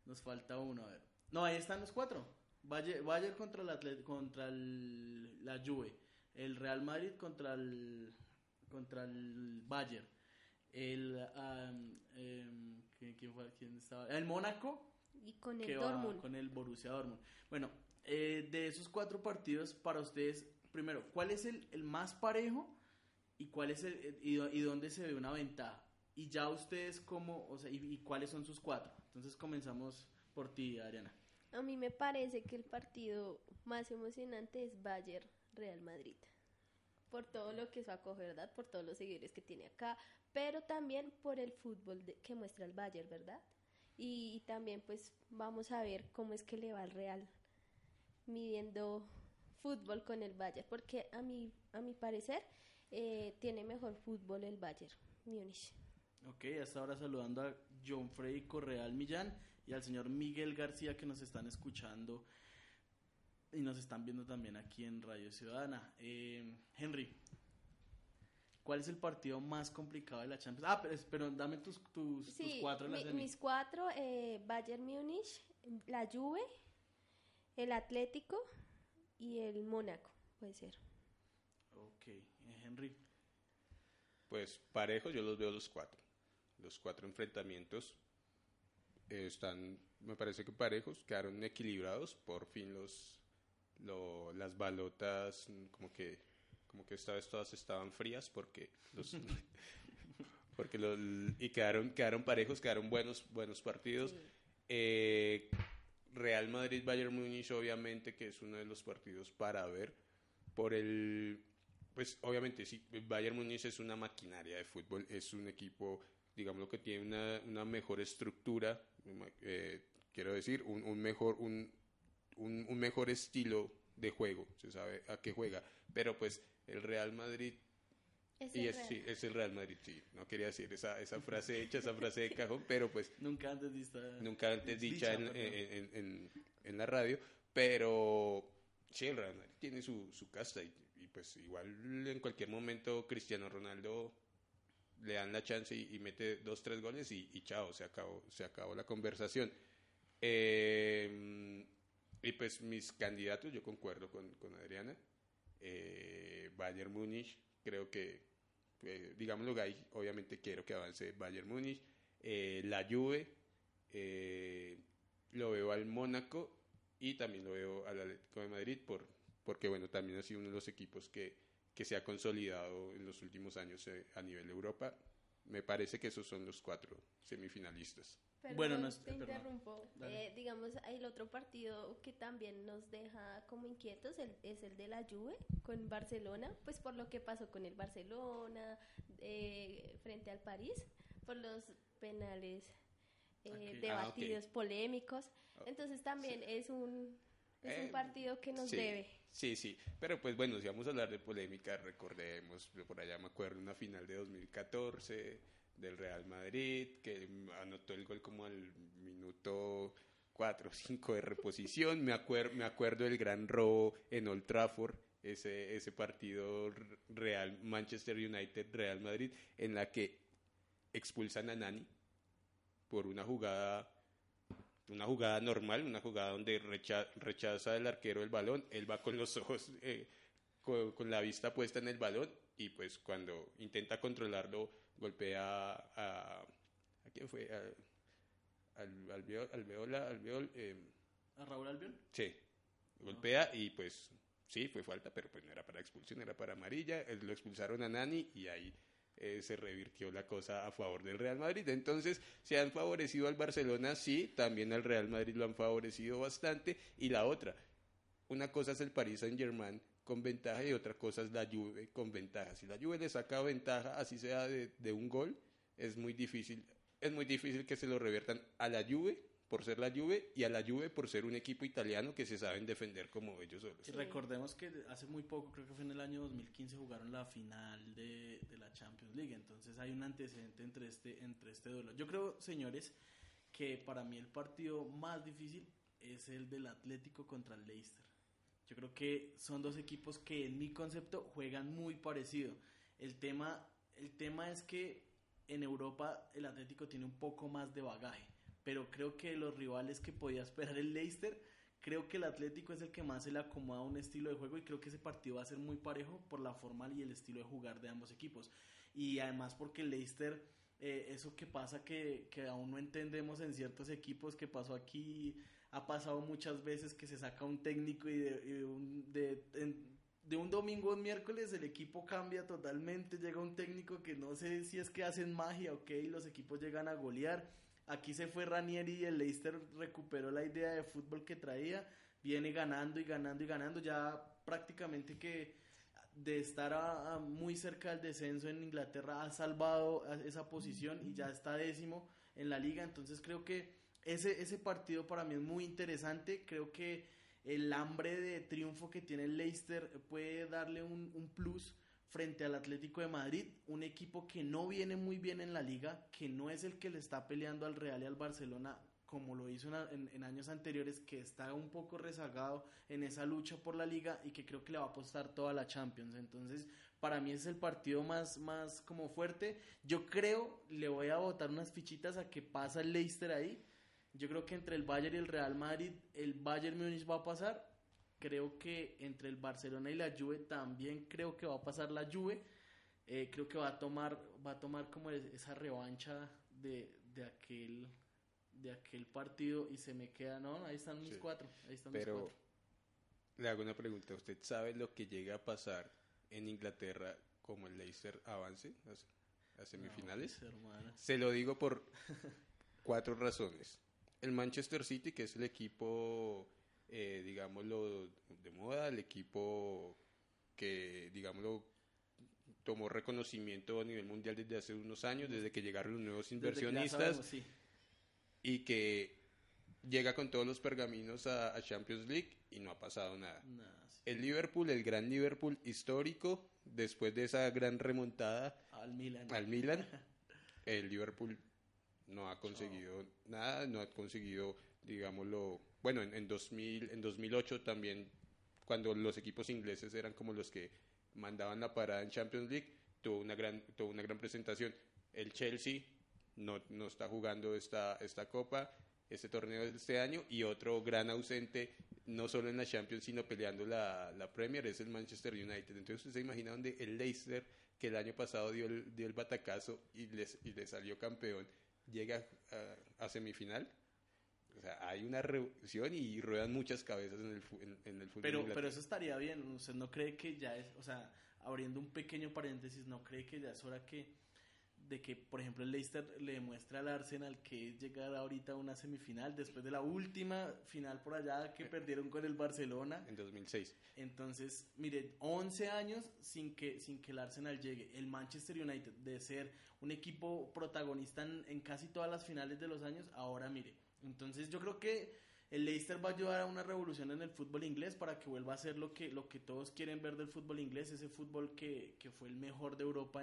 S2: Nos falta uno, a ver. No, ahí están los cuatro. Bayern, Bayern contra, el contra el- la Juve. El Real Madrid contra el, contra el Bayern. El. em, ¿quién, quién fue? ¿Quién estaba? El Mónaco
S3: y con el
S2: que va
S3: Dortmund.
S2: con el Borussia Dortmund. Bueno, eh, de esos cuatro partidos, para ustedes, primero, ¿cuál es el, el más parejo y cuál es el y, dónde se ve una ventaja? Y ya ustedes cómo, o sea, y, y cuáles son sus cuatro. Entonces comenzamos por ti, Adriana.
S3: A mí me parece que el partido más emocionante es Bayern Real Madrid. Por todo lo que eso acoge, ¿verdad? Por todos los seguidores que tiene acá, pero también por el fútbol de- que muestra el Bayern, ¿verdad? Y, también pues vamos a ver cómo es que le va al Real midiendo fútbol con el Bayern, porque a mi, a mi parecer eh, tiene mejor fútbol el Bayern Múnich.
S2: Ok, hasta ahora saludando a John Freddy Correal Millán y al señor Miguel García que nos están escuchando y nos están viendo también aquí en Radio Ciudadana. Eh, Henry, ¿cuál es el partido más complicado de la Champions? Ah, pero, pero dame tus, tus, tus
S3: Sí,
S2: cuatro en la
S3: mi- mis cuatro, eh, Bayern Múnich, la Juve, el Atlético y el Mónaco, puede ser.
S2: Ok, eh, Henry.
S4: Pues parejos, yo los veo los cuatro. Los cuatro enfrentamientos eh, están, me parece que parejos, quedaron equilibrados. Por fin los, lo- las balotas, mm, como que, como que esta vez todas estaban frías porque los, porque los, y quedaron, quedaron parejos, quedaron buenos, buenos partidos.
S3: Sí.
S4: Eh, Real Madrid Bayern Múnich obviamente que es uno de los partidos para ver por el pues obviamente sí Bayern Múnich es una maquinaria de fútbol es un equipo digamos que tiene una, una mejor estructura eh, quiero decir un, un mejor un, un, un mejor estilo de juego se sabe a qué juega pero pues el Real Madrid
S3: Es
S4: y
S3: el
S4: es,
S3: Real.
S4: sí, es el Real Madrid sí no quería decir esa, esa frase hecha esa frase de cajón pero pues
S2: Nunca antes vista.
S4: nunca antes dicha, en, en- en- en la radio, pero sí, el Real Madrid tiene su, su casta y, y pues igual en cualquier momento Cristiano Ronaldo le dan la chance y, y mete dos, tres goles y, y chao, se acabó, se acabó la conversación. Eh, y pues mis candidatos, yo concuerdo con, con Adriana, eh, Bayern Múnich, creo que, eh, digámoslo, Gay, obviamente quiero que avance Bayern Múnich, eh, la Juve, eh, lo veo al Mónaco y también lo veo al Atlético de Madrid por, porque bueno, también ha sido uno de los equipos que, que se ha consolidado en los últimos años a nivel de Europa. Me parece que esos son los cuatro semifinalistas.
S3: Perdón,
S2: Bueno, no
S3: te
S2: eh,
S3: interrumpo. Eh, digamos, el otro partido que también nos deja como inquietos el- es el de la Juve con Barcelona, pues por lo que pasó con el Barcelona eh, frente al París, por los penales eh,
S2: Ok.
S3: debatidos,
S4: Ah, ok.
S3: polémicos.
S4: Oh,
S3: Entonces también es un es
S4: Eh,
S3: un partido que nos
S4: sí,
S3: debe.
S4: Sí, sí, pero pues bueno, si vamos a hablar de polémica, recordemos, por allá me acuerdo una final de 2014 del Real Madrid, que anotó el gol como al minuto 4 o 5 de reposición, me, acuer- me acuerdo del gran robo en Old Trafford, ese, ese partido Real Manchester United Real Madrid, en la que expulsan a Nani por una jugada una jugada normal, una jugada donde recha- rechaza el arquero el balón, él va con los ojos, eh, con, con la vista puesta en el balón y pues cuando intenta controlarlo golpea a... ¿A quién fue? A- al, al, Albiol- Alveola, Albiol, eh,
S2: ¿A Raúl Albiol?
S4: Sí, golpea y pues sí, fue falta, pero pues no era para expulsión, era para amarilla. Eh, Lo expulsaron a Nani y ahí eh, se revirtió la cosa a favor del Real Madrid. Entonces, se han favorecido al Barcelona, sí, también al Real Madrid lo han favorecido bastante. Y la otra, una cosa es el Paris Saint Germain con ventaja y otra cosa es la Juve con ventaja. Si la Juve le saca ventaja, así sea de, de un gol, es muy difícil. Es muy difícil que se lo reviertan a la Juve por ser la Juve y a la Juve por ser un equipo italiano que se saben defender como ellos solos.
S2: Y recordemos que hace muy poco, creo que fue en el año 2015, jugaron la final de, de la Champions League. Entonces hay un antecedente entre este, entre este duelo. Yo creo, señores, que para mí el partido más difícil es el del Atlético contra el Leicester. Yo creo que son dos equipos que en mi concepto juegan muy parecido. El tema, el tema es que en Europa el Atlético tiene un poco más de bagaje, pero creo que los rivales que podía esperar el Leicester, creo que el Atlético es el que más se le acomoda a un estilo de juego y creo que ese partido va a ser muy parejo por la forma y el estilo de jugar de ambos equipos. Y además porque el Leicester, eh, eso que pasa que, que aún no entendemos en ciertos equipos que pasó aquí, ha pasado muchas veces que se saca un técnico y de, un, de, un domingo a un miércoles el equipo cambia totalmente, llega un técnico que no sé si es que hacen magia o qué, y los equipos llegan a golear. Aquí se fue Ranieri y el Leicester recuperó la idea de fútbol que traía, viene ganando y ganando y ganando, ya prácticamente que de estar muy cerca del descenso en Inglaterra ha salvado esa posición y ya está décimo en la liga, entonces creo que ese, ese partido para mí es muy interesante, creo que el hambre de triunfo que tiene el Leicester puede darle un, un plus frente al Atlético de Madrid, un equipo que no viene muy bien en la liga, que no es el que le está peleando al Real y al Barcelona como lo hizo en, años anteriores, que está un poco rezagado en esa lucha por la liga y que creo que le va a apostar toda la Champions. Entonces, para mí es el partido más, más como fuerte. Yo creo, le voy a botar unas fichitas a que pasa el Leicester ahí. Yo creo que entre el Bayern y el Real Madrid, el Bayern Múnich va a pasar. Creo que entre el Barcelona y la Juve también creo que va a pasar la Juve. Eh, creo que va a tomar va a tomar como es- esa revancha de, de aquel de aquel partido y se me queda, no, ahí están mis
S4: Sí.
S2: cuatro, ahí están mis
S4: Pero
S2: cuatro.
S4: le hago una pregunta. ¿Usted sabe lo que llega a pasar en Inglaterra como el Leicester avance a, semifinales?
S2: No, pues, hermana.
S4: Se lo digo por cuatro razones. El Manchester City, que es el equipo, eh, digámoslo, de moda, el equipo que, digámoslo, tomó reconocimiento a nivel mundial desde hace unos años, desde que llegaron los nuevos inversionistas
S2: sabemos, sí.
S4: y que llega con todos los pergaminos a, a Champions League y no ha pasado nada.
S2: Sí.
S4: El Liverpool, el gran Liverpool histórico, después de esa gran remontada
S2: Al Milan.
S4: al Milan, el Liverpool no ha conseguido nada, no ha conseguido, digámoslo, bueno, en, en 2000, en 2008 también, cuando los equipos ingleses eran como los que mandaban la parada en Champions League, tuvo una gran, tuvo una gran presentación. El Chelsea no, no está jugando esta, esta copa, este torneo de este año, y otro gran ausente, no solo en la Champions, sino peleando la, la Premier, es el Manchester United. Entonces usted se imagina donde el Leicester, que el año pasado dio el, dio el batacazo y, les, y le salió campeón, llega a, a semifinal. O sea, hay una revolución y ruedan muchas cabezas en el, en, en el fútbol.
S2: Pero, pero eso estaría bien. ¿Usted no cree que ya es, o sea, abriendo un pequeño paréntesis, no cree que ya es hora que de que, por ejemplo, el Leicester le demuestre al Arsenal que es llegar ahorita a una semifinal después de la última final por allá que perdieron con el Barcelona?
S4: En 2006.
S2: Entonces, mire, 11 años sin que, sin que el Arsenal llegue. El Manchester United, de ser un equipo protagonista en, en casi todas las finales de los años, ahora mire. Entonces, yo creo que el Leicester va a ayudar a una revolución en el fútbol inglés para que vuelva a ser lo que, lo que todos quieren ver del fútbol inglés, ese fútbol que, que fue el mejor de Europa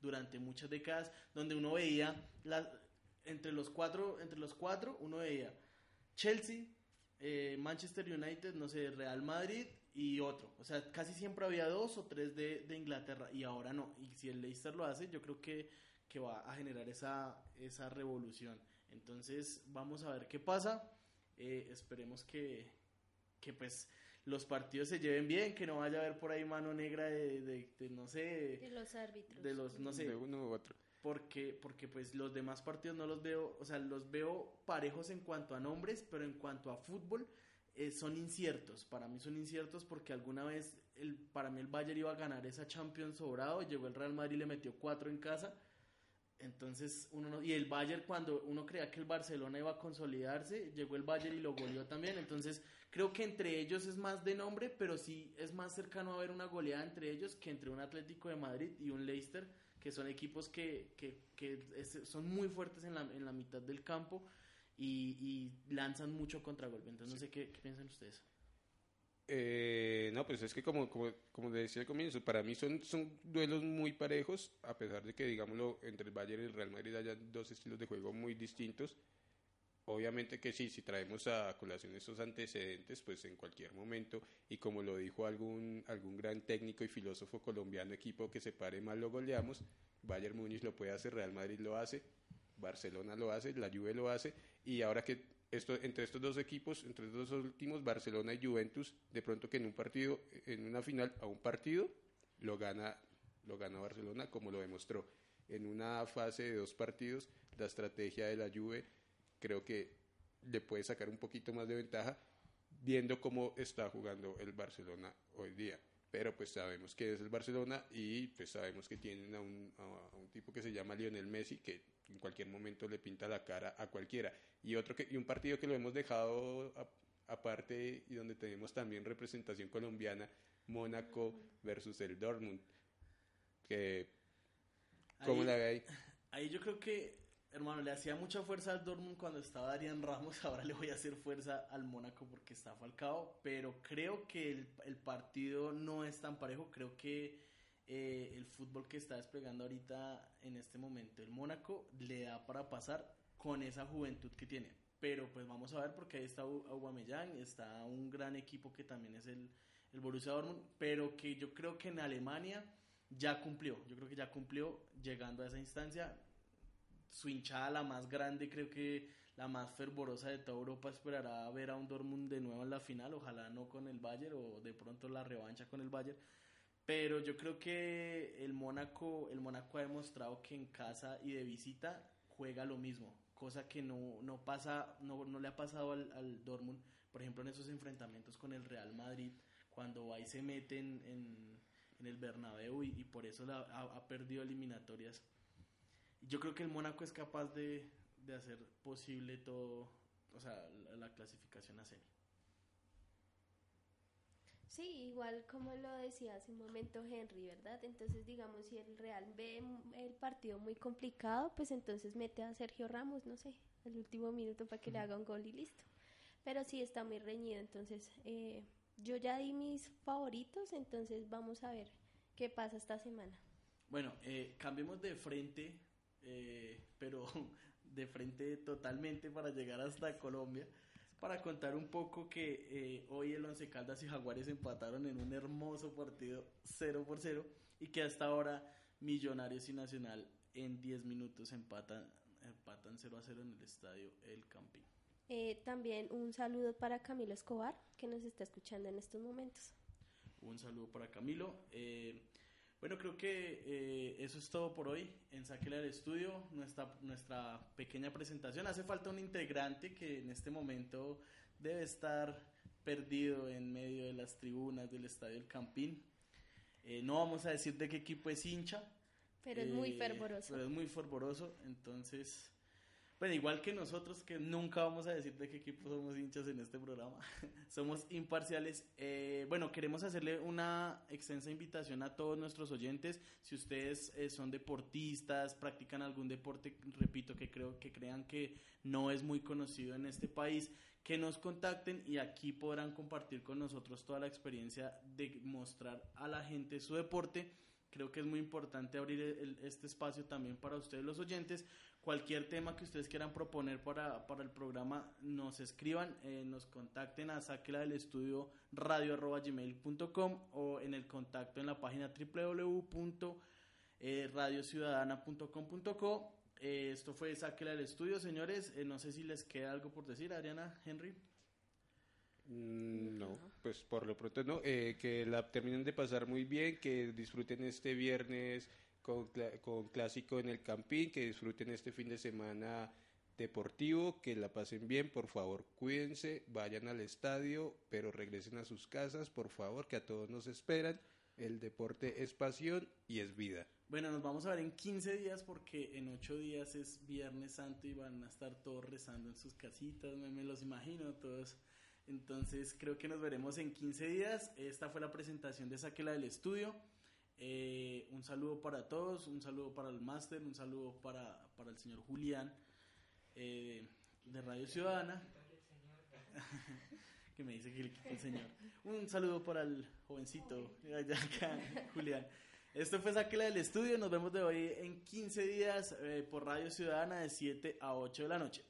S2: durante muchas décadas, donde uno veía entre los cuatro, entre los cuatro, uno veía Chelsea, eh, Manchester United, no sé, Real Madrid y otro. O sea, casi siempre había dos o tres de, de Inglaterra y ahora no. Y si el Leicester lo hace, yo creo que, que va a generar esa, esa revolución. Entonces, vamos a ver qué pasa. Eh, esperemos que, que pues los partidos se lleven bien, que no vaya a haber por ahí mano negra de, de- de, no sé,
S3: De los árbitros.
S2: de los, no sé,
S4: de uno u otro.
S2: porque, porque pues los demás partidos no los veo, o sea, los veo parejos en cuanto a nombres, pero en cuanto a fútbol eh, son inciertos. Para mí son inciertos porque alguna vez, el, para mí el Bayern iba a ganar esa Champions sobrado, llegó el Real Madrid y le metió cuatro en casa. Entonces, uno no- y el Bayern cuando uno creía que el Barcelona iba a consolidarse, llegó el Bayern y lo goleó también. Entonces, creo que entre ellos es más de nombre, pero sí es más cercano a ver una goleada entre ellos que entre un Atlético de Madrid y un Leicester, que son equipos que, que, que es- son muy fuertes en la, en la mitad del campo y, y lanzan mucho contragolpe. Entonces, no sé qué, qué piensan ustedes.
S4: Eh, no, pues es que como, como, como decía al comienzo, para mí son, son duelos muy parejos, a pesar de que, digámoslo, entre el Bayern y el Real Madrid haya dos estilos de juego muy distintos. Obviamente que sí, si traemos a colación esos antecedentes, pues en cualquier momento, y como lo dijo algún, algún gran técnico y filósofo colombiano, equipo que se pare mal lo goleamos, Bayern Múnich lo puede hacer, Real Madrid lo hace, Barcelona lo hace, la Juve lo hace, y ahora que entre estos dos equipos, entre estos dos últimos, Barcelona y Juventus, de pronto que en un partido, en una final a un partido, lo gana, lo gana Barcelona, como lo demostró. En una fase de dos partidos, la estrategia de la Juve creo que le puede sacar un poquito más de ventaja, viendo cómo está jugando el Barcelona hoy día. Pero pues sabemos que es el Barcelona y pues sabemos que tienen a un tipo que se llama Lionel Messi, que en cualquier momento le pinta la cara a cualquiera. Y otro que, y un partido que lo hemos dejado aparte y donde tenemos también representación colombiana, Mónaco versus el Dortmund. Que, ¿Cómo
S2: Ahí-
S4: la ve ahí?
S2: Ahí yo creo que, hermano, le hacía mucha fuerza al Dortmund cuando estaba Adrián Ramos. Ahora le voy a hacer fuerza al Mónaco porque está Falcao. Pero creo que el, el partido no es tan parejo. Creo que eh, el fútbol que está desplegando ahorita en este momento el Mónaco le da para pasar con esa juventud que tiene. Pero pues vamos a ver porque ahí está Au- Aubameyang, está un gran equipo que también es el, el Borussia Dortmund, pero que yo creo que en Alemania ya cumplió, yo creo que ya cumplió llegando a esa instancia. Su hinchada, la más grande, creo que la más fervorosa de toda Europa, esperará ver a un Dortmund de nuevo en la final, ojalá no con el Bayern o de pronto la revancha con el Bayern. Pero yo creo que el Mónaco, el Mónaco ha demostrado que en casa y de visita juega lo mismo, cosa que no, no pasa, no, no le ha pasado al, al Dortmund, por ejemplo en esos enfrentamientos con el Real Madrid, cuando y se mete en, en- el Bernabéu y, por eso ha, perdido eliminatorias. Yo creo que el Mónaco es capaz de, de hacer posible todo, o sea, la, la clasificación a semi.
S3: Sí, igual como lo decía hace un momento Henry, ¿verdad? Entonces, digamos, si el Real ve el partido muy complicado, pues entonces mete a Sergio Ramos, no sé, al último minuto para que le haga un gol y listo. Pero sí está muy reñido, entonces eh, yo ya di mis favoritos, entonces vamos a ver qué pasa esta semana.
S2: Bueno, eh, cambiemos de frente, eh, pero de frente totalmente para llegar hasta Colombia, para contar un poco que eh, hoy el Once Caldas y Jaguares empataron en un hermoso partido 0 por 0 y que hasta ahora Millonarios y Nacional en 10 minutos empatan, empatan 0 a 0 en el estadio El Campín.
S3: Eh, también un saludo para Camilo Escobar, que nos está escuchando en estos momentos.
S2: Un saludo para Camilo. Eh, bueno, creo que eh, eso es todo por hoy en Sáquela del Estudio, nuestra, nuestra pequeña presentación. Hace falta un integrante que en este momento debe estar perdido en medio de las tribunas del Estadio El Campín. Eh, no vamos a decir de qué equipo es hincha.
S3: Pero es muy
S2: eh,
S3: fervoroso.
S2: Pero es muy fervoroso, entonces... Bueno, igual que nosotros, que nunca vamos a decir de qué equipo somos hinchas en este programa, somos imparciales. Eh, bueno, queremos hacerle una extensa invitación a todos nuestros oyentes. Si ustedes eh, son deportistas, practican algún deporte, repito, que creo que crean que no es muy conocido en este país, que nos contacten y aquí podrán compartir con nosotros toda la experiencia de mostrar a la gente su deporte. Creo que es muy importante abrir el- este espacio también para ustedes los oyentes. Cualquier tema que ustedes quieran proponer para, para el programa, nos escriban, eh, nos contacten a saquela del estudio radio arroba gmail.com o en el contacto en la página www.radiociudadana.com.co. Eh, esto fue Sáquela del Estudio, señores. Eh, no sé si les queda algo por decir, Ariana, Henry.
S4: Mm, No, pues por lo pronto no. Eh, que la terminen de pasar muy bien, que disfruten este viernes con, clásico en el Campín, que disfruten este fin de semana deportivo, que la pasen bien, por favor, cuídense, vayan al estadio, pero regresen a sus casas, por favor, que a todos nos esperan. El deporte es pasión y es vida.
S2: Bueno, nos vamos a ver en 15 días porque en 8 días es Viernes Santo y van a estar todos rezando en sus casitas, me, me los imagino todos. Entonces creo que nos veremos en 15 días. Esta fue la presentación de Saquela del Estudio. Eh, un saludo para todos, un saludo para el máster, un saludo para, para el señor Julián eh, de Radio Ciudadana. que me dice que le quita el señor. Un saludo para el jovencito, allá acá, Julián. Esto fue Sáquela del Estudio. Nos vemos de hoy en 15 días eh, por Radio Ciudadana de 7 a 8 de la noche.